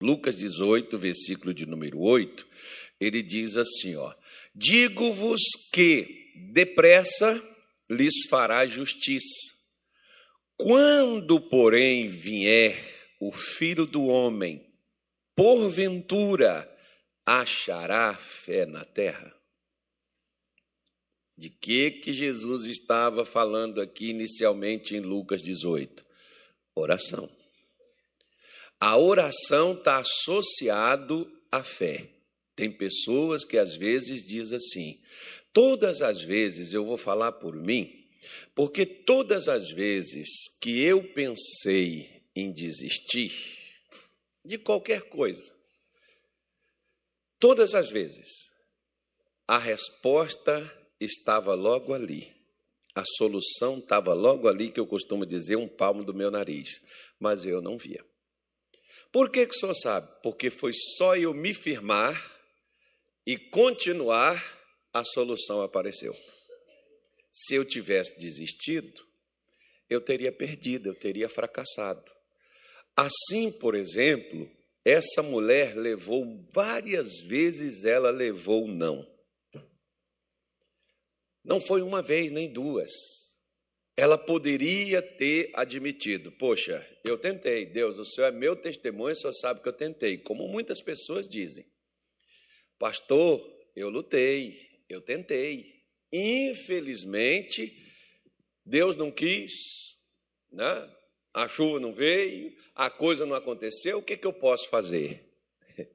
Lucas 18, versículo de número 8, ele diz assim, ó: Digo-vos que depressa lhes fará justiça. Quando, porém, vier o Filho do homem, porventura achará fé na terra? De que que Jesus estava falando aqui inicialmente em Lucas 18? Oração. A oração está associado à fé. Tem pessoas que às vezes diz assim: todas as vezes eu vou falar por mim, porque todas as vezes que eu pensei em desistir de qualquer coisa, todas as vezes, a resposta estava logo ali. A solução estava logo ali, que eu costumo dizer, um palmo do meu nariz, mas eu não via. Por que, que o senhor sabe? Porque foi só eu me firmar e continuar, a solução apareceu. Se eu tivesse desistido, eu teria perdido, eu teria fracassado. Assim, por exemplo, essa mulher levou várias vezes, ela levou não. Não foi uma vez nem duas ela poderia ter admitido: Poxa, eu tentei, Deus, o Senhor é meu testemunho, o Senhor sabe que eu tentei, como muitas pessoas dizem. Pastor, eu lutei, eu tentei. Infelizmente, Deus não quis, né? a chuva não veio, a coisa não aconteceu, o que, que eu posso fazer?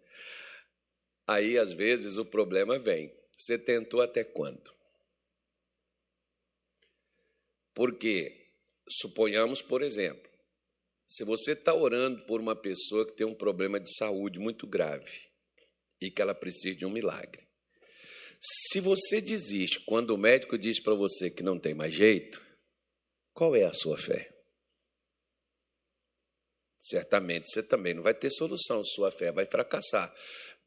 Aí, às vezes, o problema vem. Você tentou até quando? Porque, suponhamos, por exemplo, se você está orando por uma pessoa que tem um problema de saúde muito grave e que ela precisa de um milagre. Se você desiste quando o médico diz para você que não tem mais jeito, qual é a sua fé? Certamente você também não vai ter solução, sua fé vai fracassar.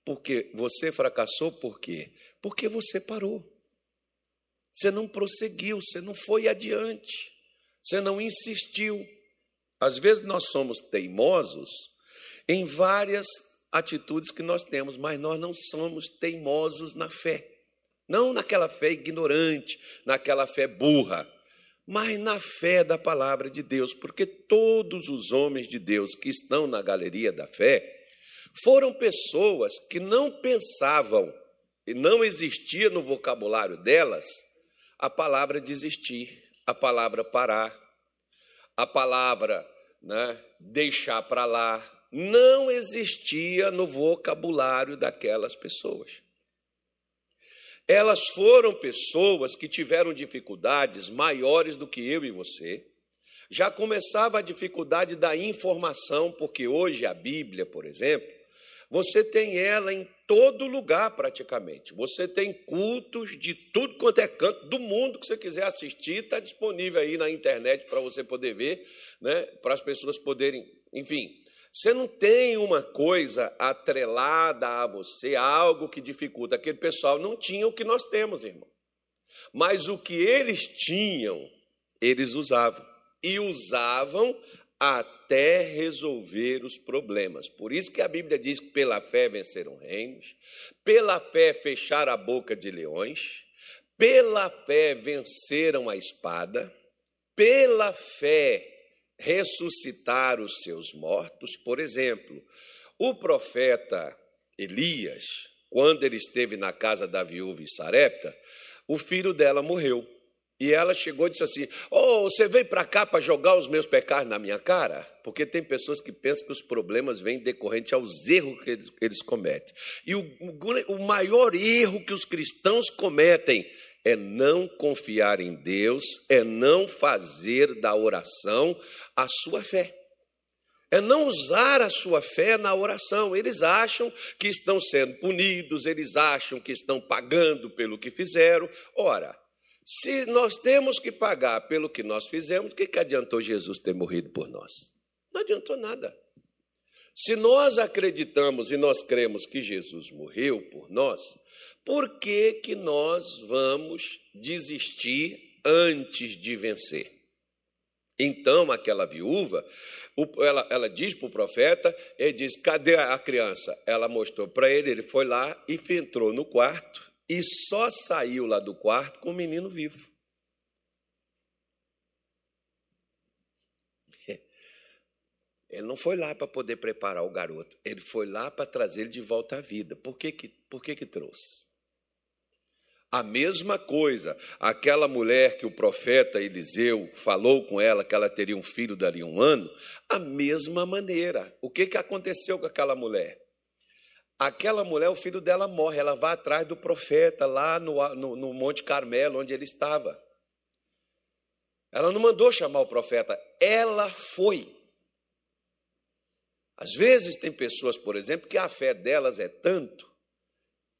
Porque você fracassou por quê? Porque você parou. Você não prosseguiu, você não foi adiante, você não insistiu. Às vezes nós somos teimosos em várias atitudes que nós temos, mas nós não somos teimosos na fé. Não naquela fé ignorante, naquela fé burra, mas na fé da palavra de Deus, porque todos os homens de Deus que estão na galeria da fé foram pessoas que não pensavam e não existia no vocabulário delas a palavra desistir, a palavra parar, a palavra né, deixar para lá, não existia no vocabulário daquelas pessoas. Elas foram pessoas que tiveram dificuldades maiores do que eu e você. Já começava a dificuldade da informação, porque hoje a Bíblia, por exemplo, você tem ela em todo lugar praticamente. Você tem cultos de tudo quanto é canto do mundo que você quiser assistir, está disponível aí na internet para você poder ver, né? para as pessoas poderem, enfim. Você não tem uma coisa atrelada a você, algo que dificulta. Aquele pessoal não tinha o que nós temos, irmão. Mas o que eles tinham, eles usavam. E usavam até resolver os problemas. Por isso que a Bíblia diz que pela fé venceram reinos, pela fé fecharam a boca de leões, pela fé venceram a espada, pela fé ressuscitaram os seus mortos. Por exemplo, o profeta Elias, quando ele esteve na casa da viúva em Sarepta, o filho dela morreu. E ela chegou e disse assim: Oh, você veio para cá para jogar os meus pecados na minha cara? Porque tem pessoas que pensam que os problemas vêm decorrente aos erros que eles, eles cometem. E o, o maior erro que os cristãos cometem é não confiar em Deus, é não fazer da oração a sua fé. É não usar a sua fé na oração. Eles acham que estão sendo punidos, eles acham que estão pagando pelo que fizeram. Ora, se nós temos que pagar pelo que nós fizemos, o que, que adiantou Jesus ter morrido por nós? Não adiantou nada. Se nós acreditamos e nós cremos que Jesus morreu por nós, por que, que nós vamos desistir antes de vencer? Então, aquela viúva, ela, ela diz para o profeta, ele diz: cadê a criança? Ela mostrou para ele, ele foi lá e entrou no quarto e só saiu lá do quarto com o menino vivo. Ele não foi lá para poder preparar o garoto, ele foi lá para trazer ele de volta à vida. Por que, que, por que, que trouxe? A mesma coisa, aquela mulher que o profeta Eliseu falou com ela que ela teria um filho dali um ano, a mesma maneira. O que, que aconteceu com aquela mulher? Aquela mulher, o filho dela morre, ela vai atrás do profeta lá no, no, no Monte Carmelo, onde ele estava. Ela não mandou chamar o profeta, ela foi. Às vezes tem pessoas, por exemplo, que a fé delas é tanto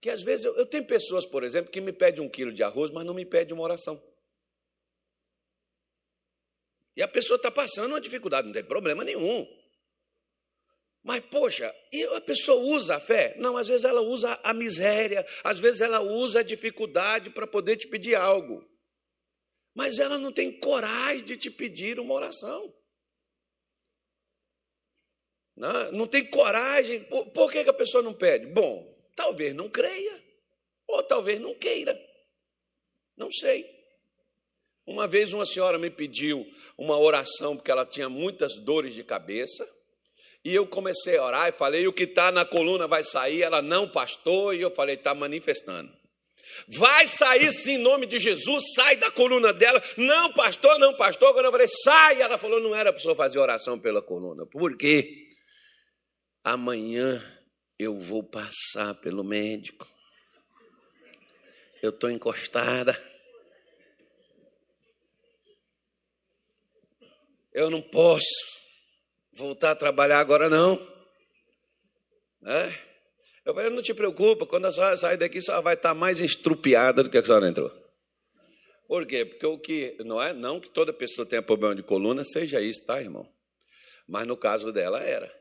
que às vezes eu, eu tenho pessoas, por exemplo, que me pedem um quilo de arroz, mas não me pedem uma oração. E a pessoa está passando uma dificuldade, não tem problema nenhum. Mas, poxa, e a pessoa usa a fé? Não, às vezes ela usa a miséria, às vezes ela usa a dificuldade para poder te pedir algo. Mas ela não tem coragem de te pedir uma oração. Não, não tem coragem. Por, por que, que a pessoa não pede? Bom, Talvez não creia, ou talvez não queira. Não sei. Uma vez uma senhora me pediu uma oração porque ela tinha muitas dores de cabeça. E eu comecei a orar e falei: o que está na coluna vai sair. Ela não, pastor. E eu falei: está manifestando. Vai sair sim em nome de Jesus, sai da coluna dela. Não, pastor, não, pastor. Quando eu falei, sai, ela falou: não era para pessoa fazer oração pela coluna. Por quê? Amanhã eu vou passar pelo médico. Eu estou encostada. Eu não posso voltar a trabalhar agora, não. Né? Eu falei, não te preocupa, quando a senhora sair daqui, a senhora vai estar mais estrupiada do que a senhora entrou. Por quê? Porque o que não é não que toda pessoa tenha problema de coluna seja isso, tá, irmão? Mas no caso dela era.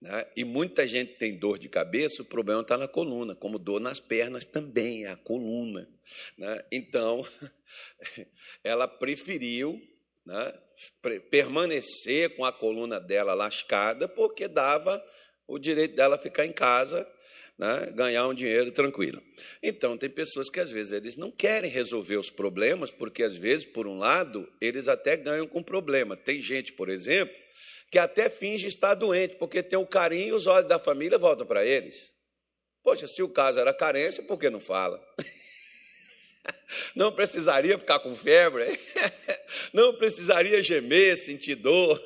Né? E muita gente tem dor de cabeça, o problema está na coluna, como dor nas pernas também, é a coluna. Né? Então, ela preferiu né, permanecer com a coluna dela lascada, porque dava o direito dela ficar em casa, né, ganhar um dinheiro tranquilo. Então, tem pessoas que às vezes eles não querem resolver os problemas, porque às vezes, por um lado, eles até ganham com problema. Tem gente, por exemplo, que até finge estar doente, porque tem o carinho e os olhos da família voltam para eles. Poxa, se o caso era carência, por que não fala? Não precisaria ficar com febre, não precisaria gemer, sentir dor,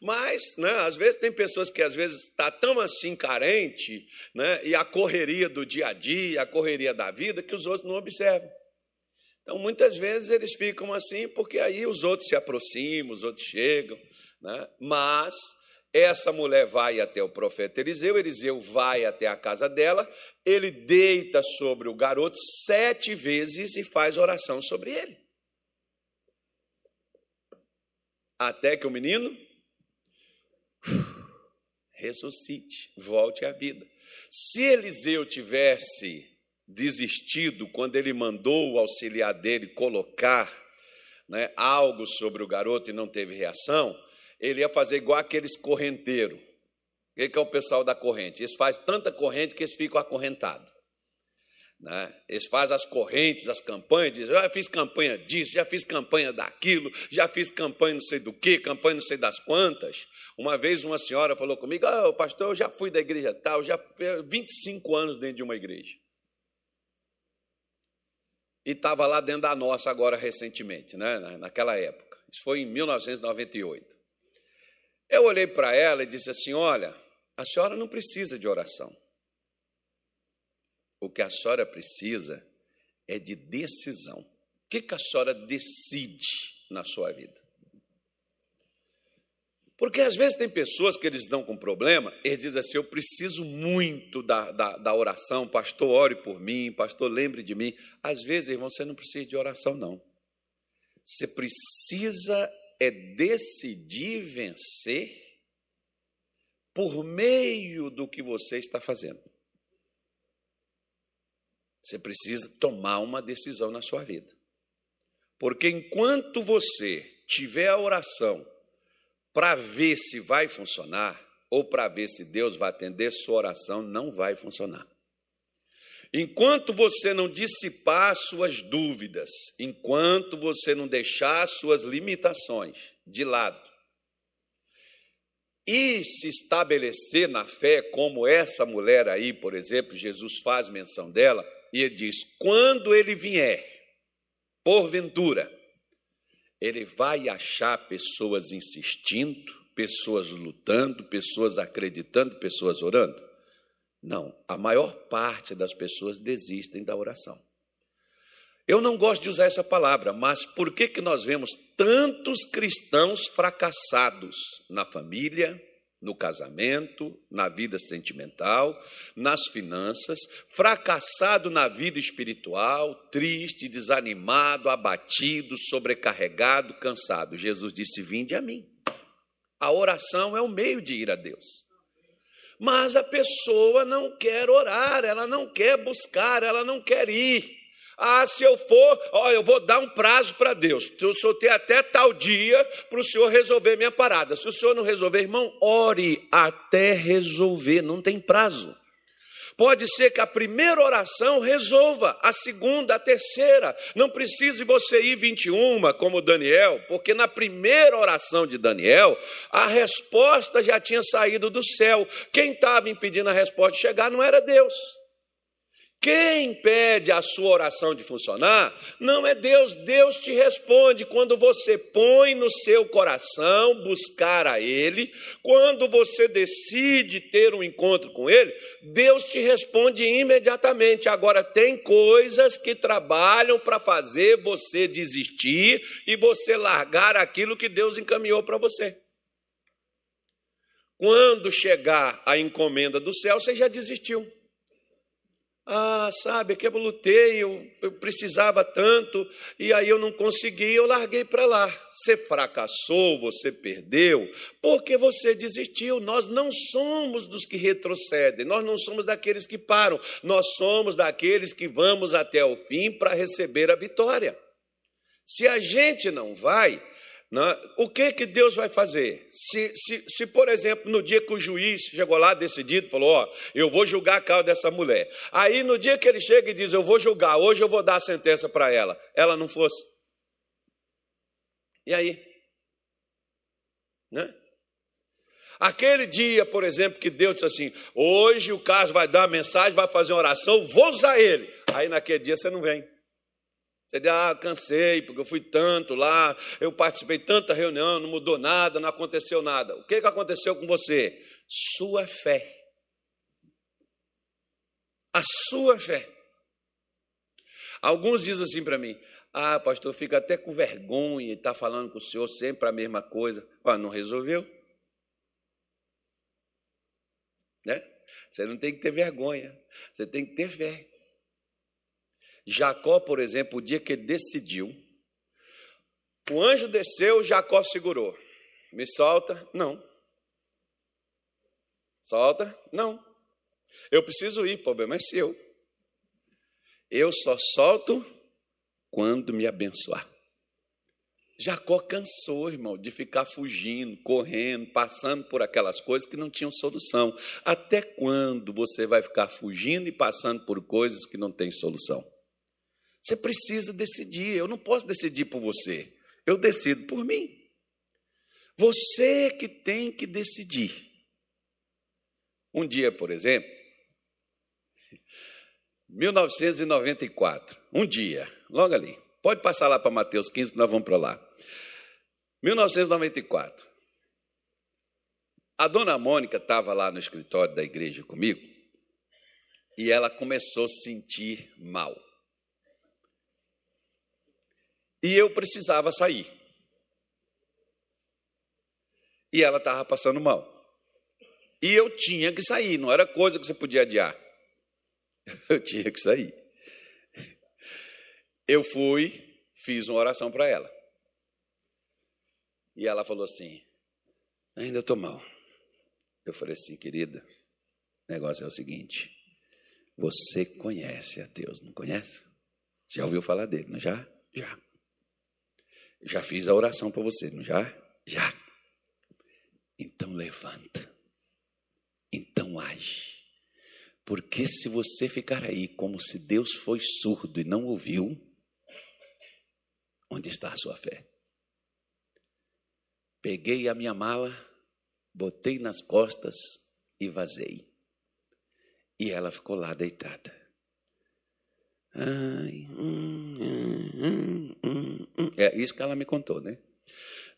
mas, né, às vezes tem pessoas que às vezes está tão assim carente, né, e a correria do dia a dia, a correria da vida, que os outros não observam. Então, muitas vezes eles ficam assim, porque aí os outros se aproximam, os outros chegam, né? Mas essa mulher vai até o profeta Eliseu, Eliseu vai até a casa dela, ele deita sobre o garoto sete vezes e faz oração sobre ele. Até que o menino ressuscite, volte à vida. Se Eliseu tivesse desistido quando ele mandou o auxiliar dele colocar né, algo sobre o garoto e não teve reação, ele ia fazer igual aqueles correnteiros. O que é o pessoal da corrente? Eles fazem tanta corrente que eles ficam acorrentados. Né? Eles fazem as correntes, as campanhas, dizem, já fiz campanha disso, já fiz campanha daquilo, já fiz campanha não sei do que, campanha não sei das quantas. Uma vez uma senhora falou comigo, oh, pastor, eu já fui da igreja tal, já 25 anos dentro de uma igreja. E estava lá dentro da nossa agora recentemente, né? naquela época. Isso foi em 1998. Eu olhei para ela e disse assim: Olha, a senhora não precisa de oração. O que a senhora precisa é de decisão. O que, que a senhora decide na sua vida? Porque às vezes tem pessoas que eles dão com problema, eles dizem assim: Eu preciso muito da, da, da, oração, pastor, ore por mim, pastor, lembre de mim. Às vezes, irmão, você não precisa de oração, não. Você precisa é decidir vencer por meio do que você está fazendo. Você precisa tomar uma decisão na sua vida. Porque enquanto você tiver a oração para ver se vai funcionar ou para ver se Deus vai atender, sua oração não vai funcionar. Enquanto você não dissipar suas dúvidas, enquanto você não deixar suas limitações de lado e se estabelecer na fé, como essa mulher aí, por exemplo, Jesus faz menção dela, e ele diz: quando ele vier, porventura, ele vai achar pessoas insistindo, pessoas lutando, pessoas acreditando, pessoas orando? Não, a maior parte das pessoas desistem da oração. Eu não gosto de usar essa palavra, mas por que, que nós vemos tantos cristãos fracassados na família, no casamento, na vida sentimental, nas finanças, fracassado na vida espiritual, triste, desanimado, abatido, sobrecarregado, cansado? Jesus disse: Vinde a mim. A oração é o meio de ir a Deus. Mas a pessoa não quer orar, ela não quer buscar, ela não quer ir. Ah, se eu for, ó, eu vou dar um prazo para Deus. O senhor tem até tal dia para o senhor resolver minha parada. Se o senhor não resolver, irmão, ore até resolver, não tem prazo. Pode ser que a primeira oração resolva, a segunda, a terceira. Não precise você ir 21, como Daniel, porque na primeira oração de Daniel, a resposta já tinha saído do céu. Quem estava impedindo a resposta de chegar não era Deus. Quem impede a sua oração de funcionar não é Deus, Deus te responde quando você põe no seu coração buscar a Ele, quando você decide ter um encontro com Ele, Deus te responde imediatamente. Agora, tem coisas que trabalham para fazer você desistir e você largar aquilo que Deus encaminhou para você. Quando chegar a encomenda do céu, você já desistiu. Ah, sabe, que eu lutei, eu, eu precisava tanto, e aí eu não consegui, eu larguei para lá. Você fracassou, você perdeu, porque você desistiu. Nós não somos dos que retrocedem, nós não somos daqueles que param, nós somos daqueles que vamos até o fim para receber a vitória. Se a gente não vai? O que, que Deus vai fazer? Se, se, se, por exemplo, no dia que o juiz chegou lá decidido, falou: Ó, eu vou julgar a causa dessa mulher. Aí, no dia que ele chega e diz: Eu vou julgar, hoje eu vou dar a sentença para ela, ela não fosse. E aí? Né? Aquele dia, por exemplo, que Deus disse assim: Hoje o caso vai dar uma mensagem, vai fazer uma oração, vou usar ele. Aí, naquele dia, você não vem. Você diz, ah, cansei, porque eu fui tanto lá, eu participei tanta reunião, não mudou nada, não aconteceu nada. O que, que aconteceu com você? Sua fé. A sua fé. Alguns dizem assim para mim, ah, pastor, fica até com vergonha e está falando com o senhor sempre a mesma coisa. Ah, não resolveu? Né? Você não tem que ter vergonha, você tem que ter fé. Jacó, por exemplo, o dia que ele decidiu, o anjo desceu, Jacó segurou. Me solta? Não. Solta? Não. Eu preciso ir, problema é seu. Eu só solto quando me abençoar. Jacó cansou, irmão, de ficar fugindo, correndo, passando por aquelas coisas que não tinham solução. Até quando você vai ficar fugindo e passando por coisas que não têm solução? Você precisa decidir. Eu não posso decidir por você. Eu decido por mim. Você que tem que decidir. Um dia, por exemplo, 1994, um dia, logo ali. Pode passar lá para Mateus 15 que nós vamos para lá. 1994. A dona Mônica estava lá no escritório da igreja comigo e ela começou a se sentir mal. E eu precisava sair. E ela estava passando mal. E eu tinha que sair, não era coisa que você podia adiar. Eu tinha que sair. Eu fui, fiz uma oração para ela. E ela falou assim: Ainda estou mal. Eu falei assim, querida, o negócio é o seguinte: você conhece a Deus, não conhece? Já ouviu falar dele, não já? Já. Já fiz a oração para você, não já? Já. levanta. Então age. Porque se você ficar aí como se Deus foi surdo e não ouviu, onde está a sua fé? Peguei a minha mala, botei nas costas e vazei. E ela ficou lá deitada. Ai, hum, hum, hum, é isso que ela me contou, né?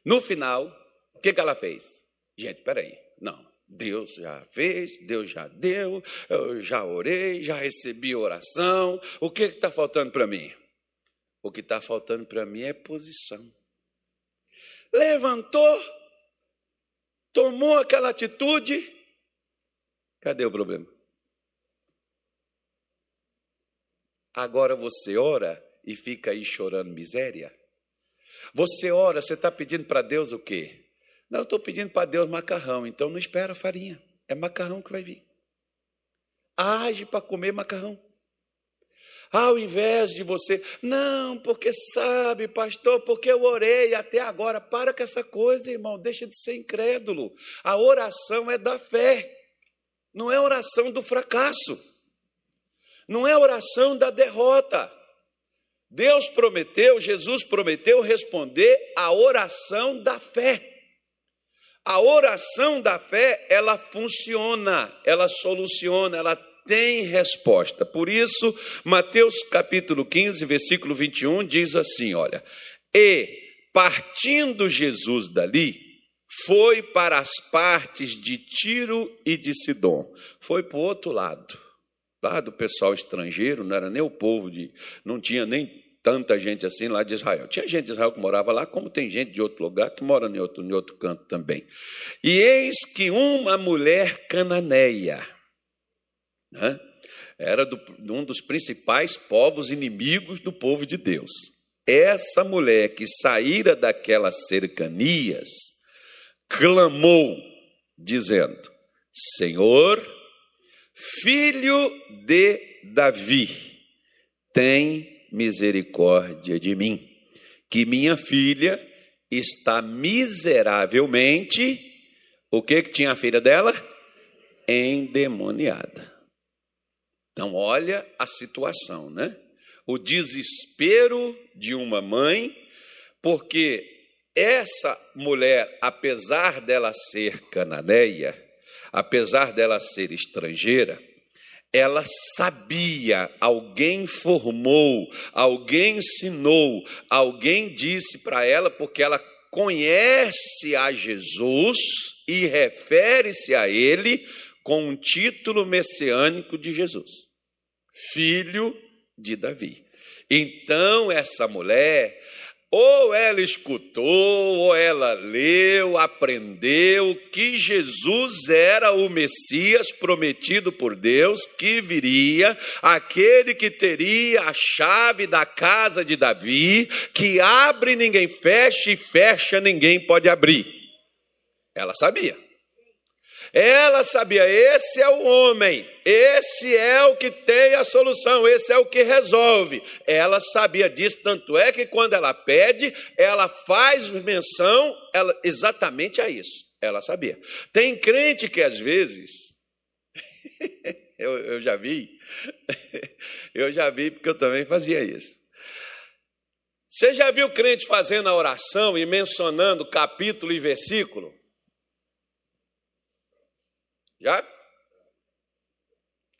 No final, o que, que ela fez? Gente, peraí, não. Deus já fez, Deus já deu, eu já orei, já recebi oração. O que está faltando para mim? O que está faltando para mim é posição. Levantou, tomou aquela atitude. Cadê o problema? Agora você ora e fica aí chorando miséria? Você ora, você está pedindo para Deus o quê? Não, eu estou pedindo para Deus macarrão, então não espera farinha. É macarrão que vai vir. Age para comer macarrão. Ao invés de você, não, porque sabe, pastor, porque eu orei até agora. Para com essa coisa, irmão, deixa de ser incrédulo. A oração é da fé, não é oração do fracasso, não é oração da derrota. Deus prometeu, Jesus prometeu responder a oração da fé. A oração da fé, ela funciona, ela soluciona, ela tem resposta. Por isso, Mateus capítulo 15, versículo 21 diz assim: olha, e partindo Jesus dali, foi para as partes de Tiro e de Sidom. Foi para o outro lado, lá do pessoal estrangeiro, não era nem o povo de. não tinha nem tanta gente assim lá de Israel. Tinha gente de Israel que morava lá, como tem gente de outro lugar que mora em outro, em outro canto também. E eis que uma mulher cananeia, né, era do, um dos principais povos inimigos do povo de Deus. Essa mulher que saíra daquelas cercanias, clamou, dizendo: Senhor, filho de Davi, tem misericórdia de mim, que minha filha está miseravelmente, o que que tinha a filha dela? Endemoniada. Então, olha a situação, né? O desespero de uma mãe, porque essa mulher, apesar dela ser cananeia, apesar dela ser estrangeira, ela sabia, alguém formou, alguém ensinou, alguém disse para ela, porque ela conhece a Jesus e refere-se a ele com um título messiânico de Jesus, filho de Davi. Então, essa mulher, ou ela escutou, ou ela leu, aprendeu que Jesus era o Messias prometido por Deus, que viria, aquele que teria a chave da casa de Davi, que abre ninguém fecha e fecha ninguém pode abrir. Ela sabia. Ela sabia, esse é o homem, esse é o que tem a solução, esse é o que resolve. Ela sabia disso, tanto é que quando ela pede, ela faz menção ela, exatamente a isso. Ela sabia. Tem crente que às vezes, eu, eu já vi, eu já vi porque eu também fazia isso. Você já viu crente fazendo a oração e mencionando capítulo e versículo? Já?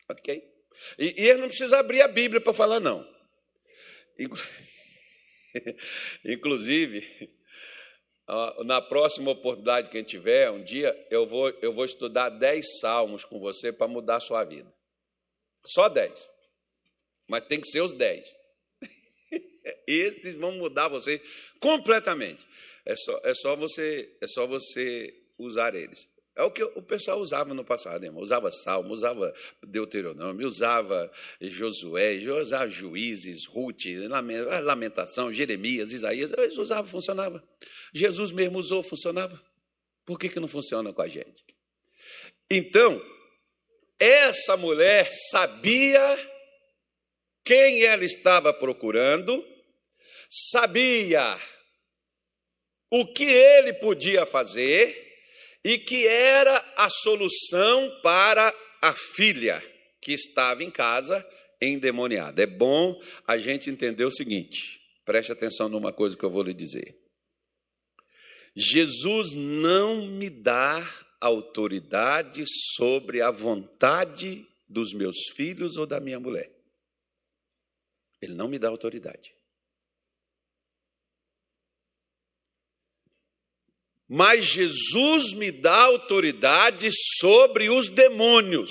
Ok. E, e ele não precisa abrir a Bíblia para falar, não. Inclusive, na próxima oportunidade que a gente tiver, um dia, eu vou, eu vou estudar dez salmos com você para mudar a sua vida. Só dez. Mas tem que ser os dez. Esses vão mudar você completamente. É só, é só você, é só você usar eles. É o que o pessoal usava no passado, irmão. Usava Salmo, usava Deuteronômio, usava Josué, usava Juízes, Ruth, Lamentação, Jeremias, Isaías. Eles usavam, funcionava. Jesus mesmo usou, funcionava. Por que, que não funciona com a gente? Então, essa mulher sabia quem ela estava procurando, sabia o que ele podia fazer e que era a solução para a filha que estava em casa endemoniada. É bom a gente entender o seguinte: preste atenção numa coisa que eu vou lhe dizer. Jesus não me dá autoridade sobre a vontade dos meus filhos ou da minha mulher. Ele não me dá autoridade. Mas Jesus me dá autoridade sobre os demônios,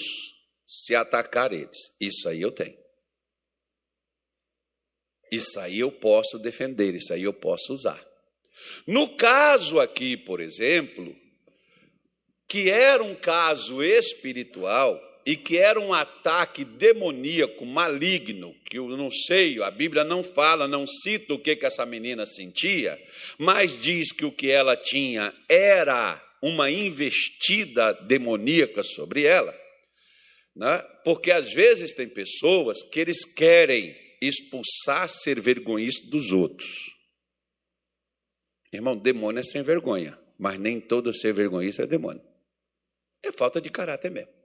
se atacar eles. Isso aí eu tenho. Isso aí eu posso defender, isso aí eu posso usar. No caso aqui, por exemplo, que era um caso espiritual e que era um ataque demoníaco, maligno, que eu não sei, a Bíblia não fala, não cita o que, que essa menina sentia, mas diz que o que ela tinha era uma investida demoníaca sobre ela. Né? Porque às vezes tem pessoas que eles querem expulsar ser vergonhista dos outros. Irmão, demônio é sem vergonha, mas nem todo ser vergonhista é demônio. É falta de caráter mesmo.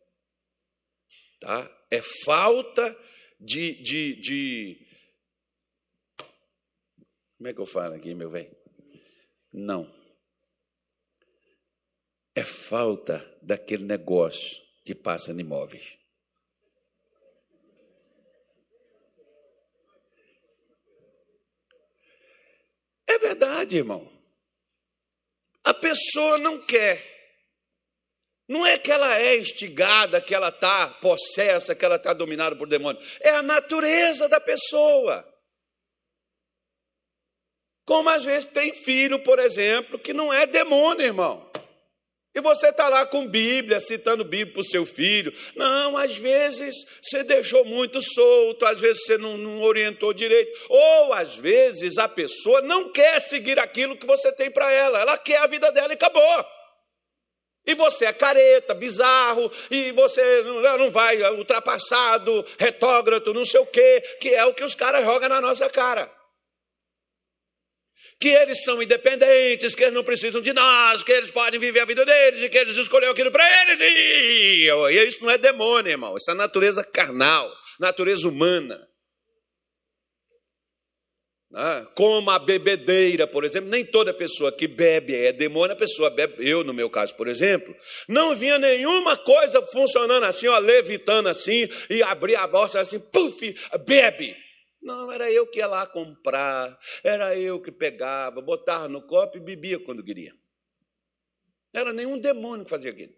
Tá? É falta de, de, de. Como é que eu falo aqui, meu velho? Não. É falta daquele negócio que passa em imóveis. É verdade, irmão. A pessoa não quer. Não é que ela é instigada, que ela está possessa, que ela está dominada por demônio. É a natureza da pessoa. Como às vezes tem filho, por exemplo, que não é demônio, irmão. E você está lá com Bíblia, citando Bíblia para o seu filho. Não, às vezes você deixou muito solto, às vezes você não, não, orientou direito. Ou às vezes a pessoa não quer seguir aquilo que você tem para ela, ela quer a vida dela e acabou. E você é careta, bizarro, e você não vai ultrapassado, retógrafo, não sei o quê, que é o que os caras jogam na nossa cara que eles são independentes, que eles não precisam de nós, que eles podem viver a vida deles e que eles escolheram aquilo para eles. E isso não é demônio, irmão. Isso é natureza carnal, natureza humana. Ah, como a bebedeira, por exemplo, nem toda pessoa que bebe é demônio, a pessoa bebe, eu no meu caso, por exemplo, não vinha nenhuma coisa funcionando assim, ó, levitando assim, e abria a bolsa assim, puf, bebe. Não, era eu que ia lá comprar, era eu que pegava, botava no copo e bebia quando queria. Era nenhum demônio que fazia aquilo.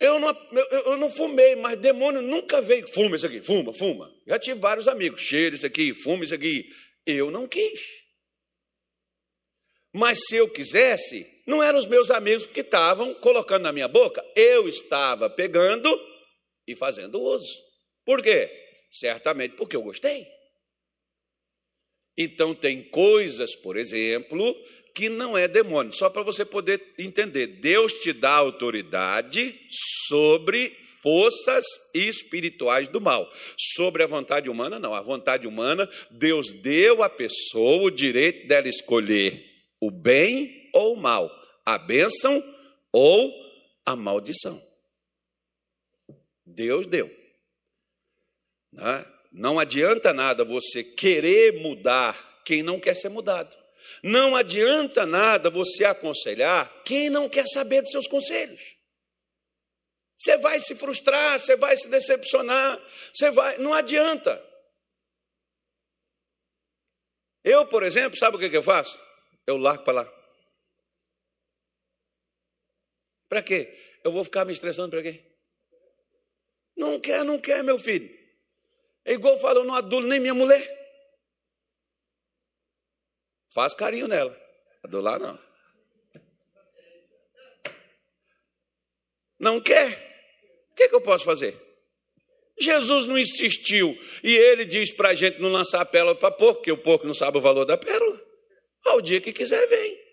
Eu não, eu, eu não fumei, mas demônio nunca veio. Fuma isso aqui, fuma, fuma. Já tive vários amigos, cheira isso aqui, fuma isso aqui. Eu não quis. Mas se eu quisesse, não eram os meus amigos que estavam colocando na minha boca, eu estava pegando e fazendo uso. Por quê? Certamente porque eu gostei. Então, tem coisas, por exemplo, que não é demônio. Só para você poder entender, Deus te dá autoridade sobre forças espirituais do mal. Sobre a vontade humana, não. A vontade humana, Deus deu à pessoa o direito dela escolher o bem ou o mal, a bênção ou a maldição. Deus deu. Né? Não adianta nada você querer mudar quem não quer ser mudado. Não adianta nada você aconselhar quem não quer saber dos seus conselhos. Você vai se frustrar, você vai se decepcionar, você vai, não adianta. Eu, por exemplo, sabe o que, que eu faço? Eu largo para lá. Para quê? Eu vou ficar me estressando para quê? Não quer, não quer, meu filho. É igual eu falo, eu não adulo nem minha mulher. Faz carinho nela. Adular não. Não quer? O que, é que eu posso fazer? Jesus não insistiu. E ele diz para a gente não lançar a pérola para porco, porque o porco não sabe o valor da pérola. Ao dia que quiser, vem.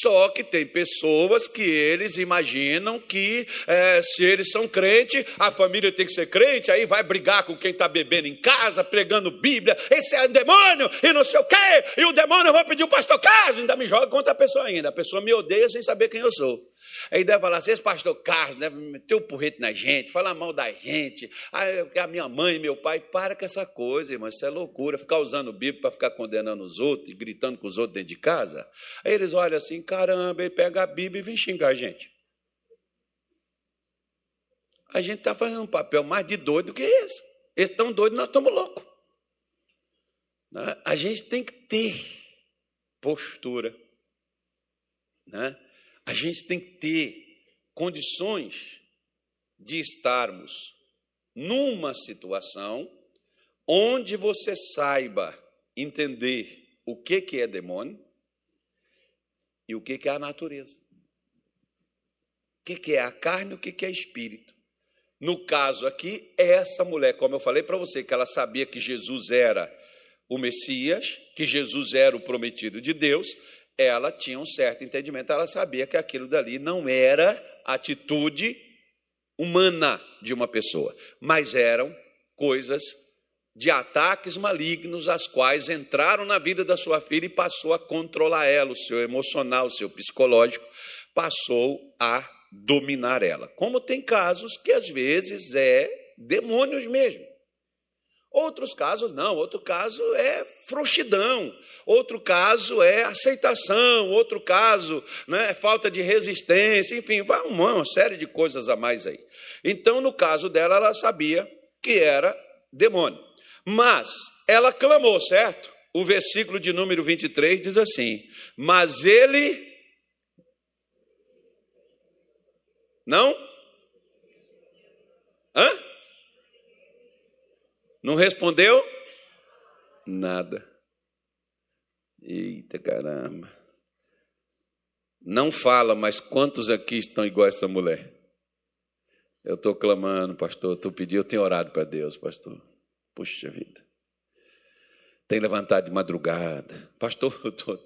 Só que tem pessoas que eles imaginam que é, se eles são crente, a família tem que ser crente, aí vai brigar com quem está bebendo em casa, pregando Bíblia, esse é demônio e não sei o quê, e o demônio vai pedir o pastor Carlos, ainda me joga contra a pessoa ainda. A pessoa me odeia sem saber quem eu sou. Aí deve falar assim: esse pastor Carlos deve meter o porrete na gente, falar mal da gente. A minha mãe, meu pai, para com essa coisa, irmão. Isso é loucura. Ficar usando o Bíblia para ficar condenando os outros e gritando com os outros dentro de casa. Aí eles olham assim: caramba, ele pega a Bíblia e vem xingar a gente. A gente está fazendo um papel mais de doido que esse. Eles estão doidos, nós estamos loucos. Né? A gente tem que ter postura. Né? A gente tem que ter condições de estarmos numa situação onde você saiba entender o que, que é demônio e o que, que é a natureza. O que, que é a carne e o que, que é espírito. No caso aqui, essa mulher, como eu falei para você, que ela sabia que Jesus era o Messias, que Jesus era o prometido de Deus, ela tinha um certo entendimento, ela sabia que aquilo dali não era atitude humana de uma pessoa, mas eram coisas de ataques malignos, as quais entraram na vida da sua filha e passou a controlar ela, o seu emocional, o seu psicológico, passou a dominar ela. Como tem casos que às vezes é demônios mesmo. Outros casos não, outro caso é frouxidão, outro caso é aceitação, outro caso né, é falta de resistência, enfim, vai uma, uma série de coisas a mais aí. Então, no caso dela, ela sabia que era demônio. Mas ela clamou, certo? O versículo de número 23 diz assim: Mas ele. Não? Hã? Não respondeu? Nada. Eita caramba. Não fala, mas quantos aqui estão igual a essa mulher? Eu estou clamando, pastor, estou pedindo, eu tenho orado para Deus, pastor. Puxa vida. Tem levantado de madrugada. Pastor, eu tô...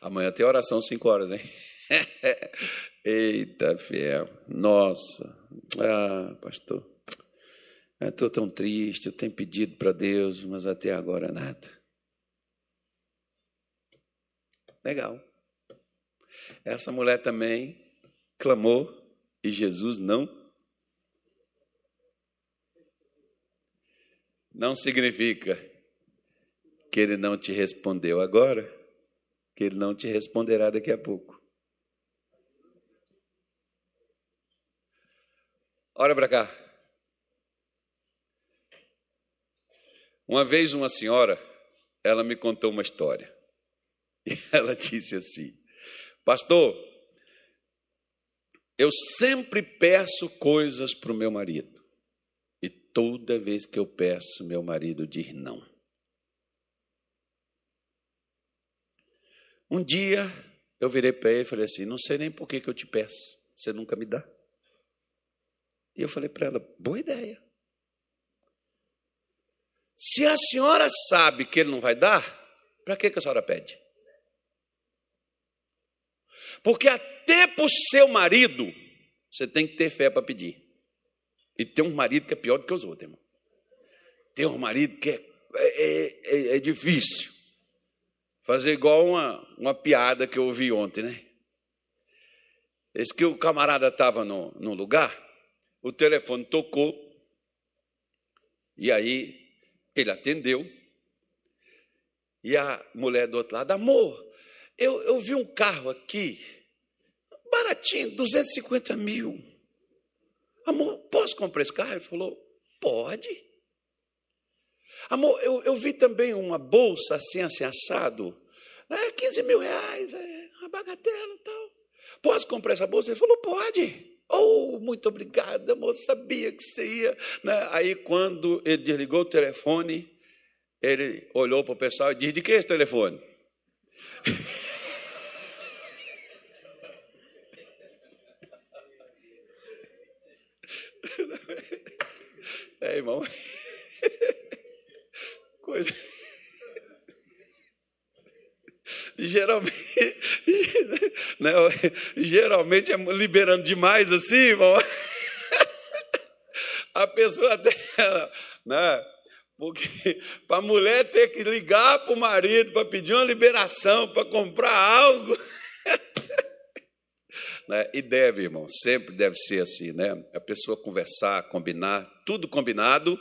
amanhã tem oração cinco horas, hein? Eita, fiel. Nossa. Ah, pastor. Estou tão triste, eu tenho pedido para Deus, mas até agora nada. Legal. Essa mulher também clamou e Jesus não. Não significa que ele não te respondeu agora, que ele não te responderá daqui a pouco. Olha para cá. Uma vez uma senhora, ela me contou uma história. E ela disse assim: Pastor, eu sempre peço coisas para o meu marido. E toda vez que eu peço, meu marido diz não. Um dia eu virei para ele e falei assim: Não sei nem por que, que eu te peço, você nunca me dá. E eu falei para ela: Boa ideia. Se a senhora sabe que ele não vai dar, para que, a senhora pede? Porque até para o seu marido, você tem que ter fé para pedir. E tem um marido que é pior do que os outros, irmão. Tem um marido que é, é, é, é difícil. Fazer igual uma, uma piada que eu ouvi ontem, né? Esse que o camarada estava no, no lugar, o telefone tocou, e aí ele atendeu. E a mulher do outro lado, amor, eu, eu vi um carro aqui, baratinho, 250 mil. Amor, posso comprar esse carro? Ele falou, pode. Amor, eu, eu vi também uma bolsa assim, assim, assado, né, 15 mil reais, é uma bagatela e tal. Posso comprar essa bolsa? Ele falou, pode. Oh, muito obrigado, amor, sabia que você ia. Né? Aí, quando ele desligou o telefone, ele olhou para o pessoal e disse: De que é esse telefone? É, irmão. Coisa. Geralmente, né, geralmente é liberando demais assim, irmão. A pessoa até, né, porque para a mulher ter que ligar para o marido para pedir uma liberação, para comprar algo. né? E deve, irmão, sempre deve ser assim, né? A pessoa conversar, combinar, tudo combinado,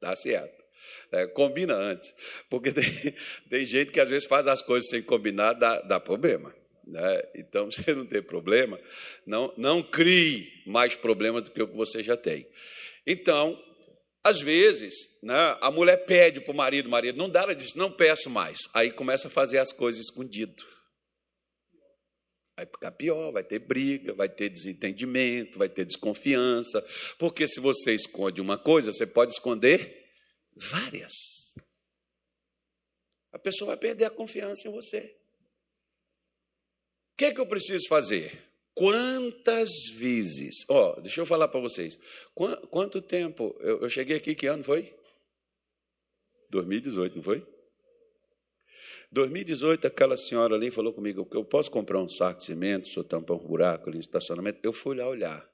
dá certo. É, combina antes, porque tem, tem gente que às vezes faz as coisas sem combinar, dá, dá problema. Né? Então, você não tem problema, não, não crie mais problema do que o que você já tem. Então, às vezes, né, a mulher pede para o marido, o marido não dá, ela diz, não peço mais. Aí começa a fazer as coisas escondido. Vai ficar pior, vai ter briga, vai ter desentendimento, vai ter desconfiança. Porque se você esconde uma coisa, você pode esconder várias. A pessoa vai perder a confiança em você. O que, é que eu preciso fazer? Quantas vezes? Ó, oh, deixa eu falar para vocês. Quanto, tempo? Eu, eu, cheguei aqui, que ano foi? 2018, não foi? 2018, aquela senhora ali falou comigo que eu posso comprar um saco de cimento, sou tampar um buraco ali no estacionamento. Eu fui lá olhar.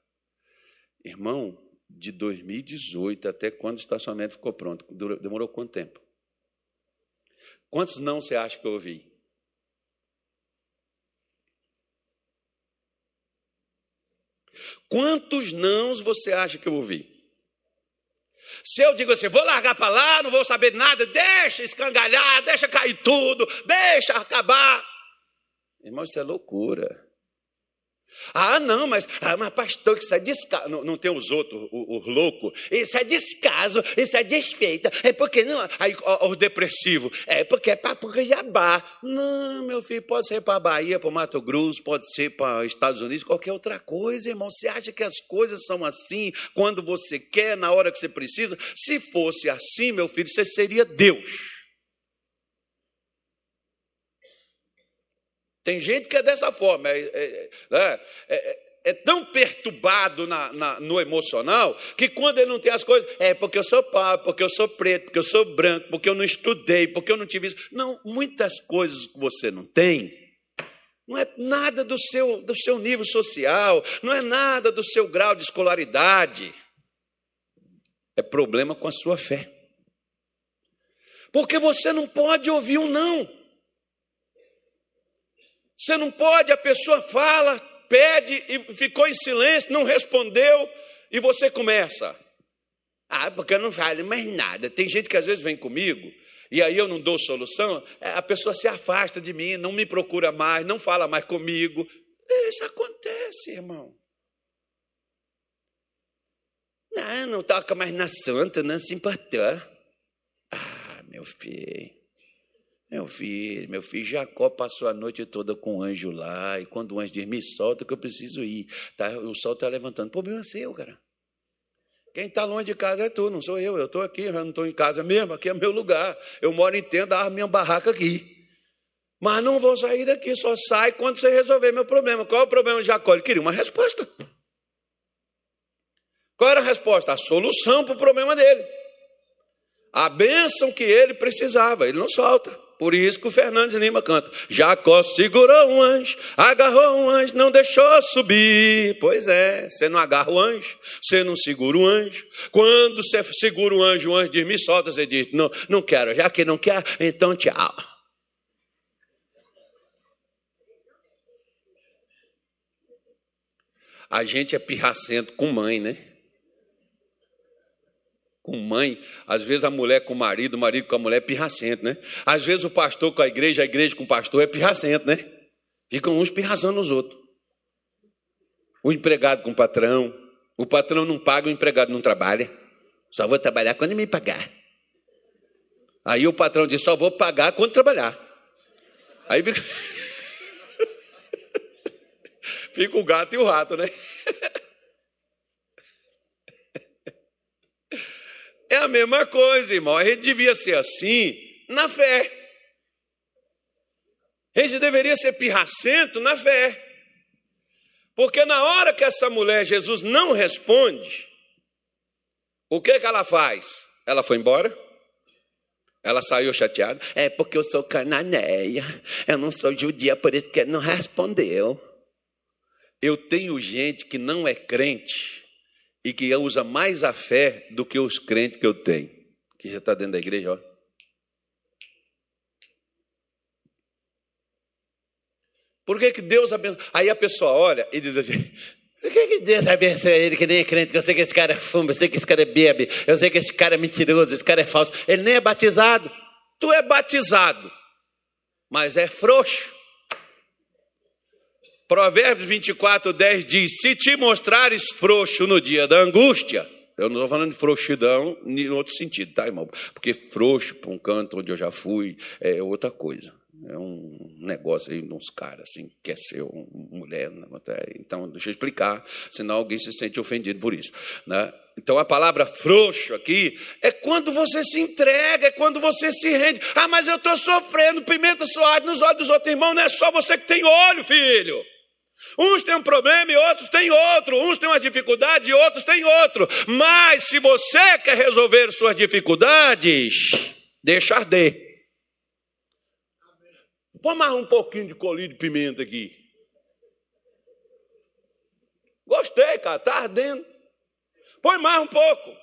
Irmão, de 2018 até quando o estacionamento ficou pronto, demorou quanto tempo? Quantos não você acha que eu ouvi? Quantos nãos você acha que eu ouvi? Se eu digo assim, vou largar para lá, não vou saber nada, deixa escangalhar, deixa cair tudo, deixa acabar. Irmão, isso é loucura. Ah, não, mas, ah, mas pastor, isso é descaso. Não, não tem os outros, os loucos. Isso é descaso, isso é desfeita. É porque não. Aí os depressivos. É porque é para Jabá. Não, meu filho, pode ser para Bahia, para Mato Grosso, pode ser para Estados Unidos, qualquer outra coisa, irmão. Você acha que as coisas são assim quando você quer, na hora que você precisa? Se fosse assim, meu filho, você seria Deus. Tem gente que é dessa forma, é, é, né, é, é, é tão perturbado na, na, no emocional que quando ele não tem as coisas, é porque eu sou pobre, porque eu sou preto, porque eu sou branco, porque eu não estudei, porque eu não tive isso. Não, muitas coisas que você não tem, não é nada do seu, do seu nível social, não é nada do seu grau de escolaridade. É problema com a sua fé. Porque você não pode ouvir um não. Você não pode, a pessoa fala, pede e ficou em silêncio, não respondeu, e você começa. Ah, porque eu não falo mais nada. Tem gente que às vezes vem comigo, e aí eu não dou solução, é, a pessoa se afasta de mim, não me procura mais, não fala mais comigo. Isso acontece, irmão. Não, não toca mais na santa, não se importou. Ah, meu filho. Meu filho, meu filho, Jacó passou a noite toda com o anjo lá, e quando o anjo diz, me solta que eu preciso ir, tá, o sol está levantando. Problema é seu, cara. Quem está longe de casa é tu, não sou eu. Eu estou aqui, eu não estou em casa mesmo, aqui é meu lugar. Eu moro em tenda, armo minha barraca aqui. Mas não vou sair daqui, só sai quando você resolver meu problema. Qual é o problema de Jacó? Ele queria uma resposta. Qual era a resposta? A solução para o problema dele. A bênção que ele precisava, ele não solta. Por isso que o Fernandes Lima canta: Jacó segurou um anjo, agarrou um anjo, não deixou subir. Pois é, você não agarra o anjo, você não segura o anjo. Quando você segura o anjo, o anjo diz: Me solta, você diz: Não, não quero, já que não quer, então tchau. A gente é pirracento com mãe, né? Com mãe, às vezes a mulher com o marido, o marido com a mulher é pirracento, né? Às vezes o pastor com a igreja, a igreja com o pastor é pirracento, né? Ficam uns pirraçando os outros. O empregado com o patrão, o patrão não paga, o empregado não trabalha. Só vou trabalhar quando me pagar. Aí o patrão diz: só vou pagar quando trabalhar. Aí fica, fica o gato e o rato, né? É a mesma coisa, irmão. A gente devia ser assim na fé. A gente deveria ser pirracento na fé. Porque na hora que essa mulher, Jesus não responde, o que, que ela faz? Ela foi embora? Ela saiu chateada. É porque eu sou cananeia. Eu não sou judia, por isso que ele não respondeu. Eu tenho gente que não é crente e que usa mais a fé do que os crentes que eu tenho. Que já está dentro da igreja, ó. Por que, que Deus abençoa? Aí a pessoa olha e diz assim: por que, que Deus abençoa ele que nem é crente? Eu sei que esse cara é fuma, eu sei que esse cara é bebe, eu sei que esse cara é mentiroso, esse cara é falso. Ele nem é batizado. Tu é batizado, mas é frouxo. Provérbios 24, 10 diz: Se te mostrares frouxo no dia da angústia, eu não estou falando de frouxidão em outro sentido, tá, irmão? Porque frouxo para um canto onde eu já fui é outra coisa. É um negócio aí de uns caras assim, quer ser uma mulher. Né? Então, deixa eu explicar, senão alguém se sente ofendido por isso. Né? Então, a palavra frouxo aqui é quando você se entrega, é quando você se rende. Ah, mas eu estou sofrendo pimenta suave nos olhos dos outros irmãos, não é só você que tem olho, filho. Uns têm um problema e outros têm outro. Uns têm uma dificuldade e outros têm outro. Mas se você quer resolver suas dificuldades, deixa arder. Põe mais um pouquinho de colírio de pimenta aqui. Gostei, cara, está ardendo. Põe mais um pouco.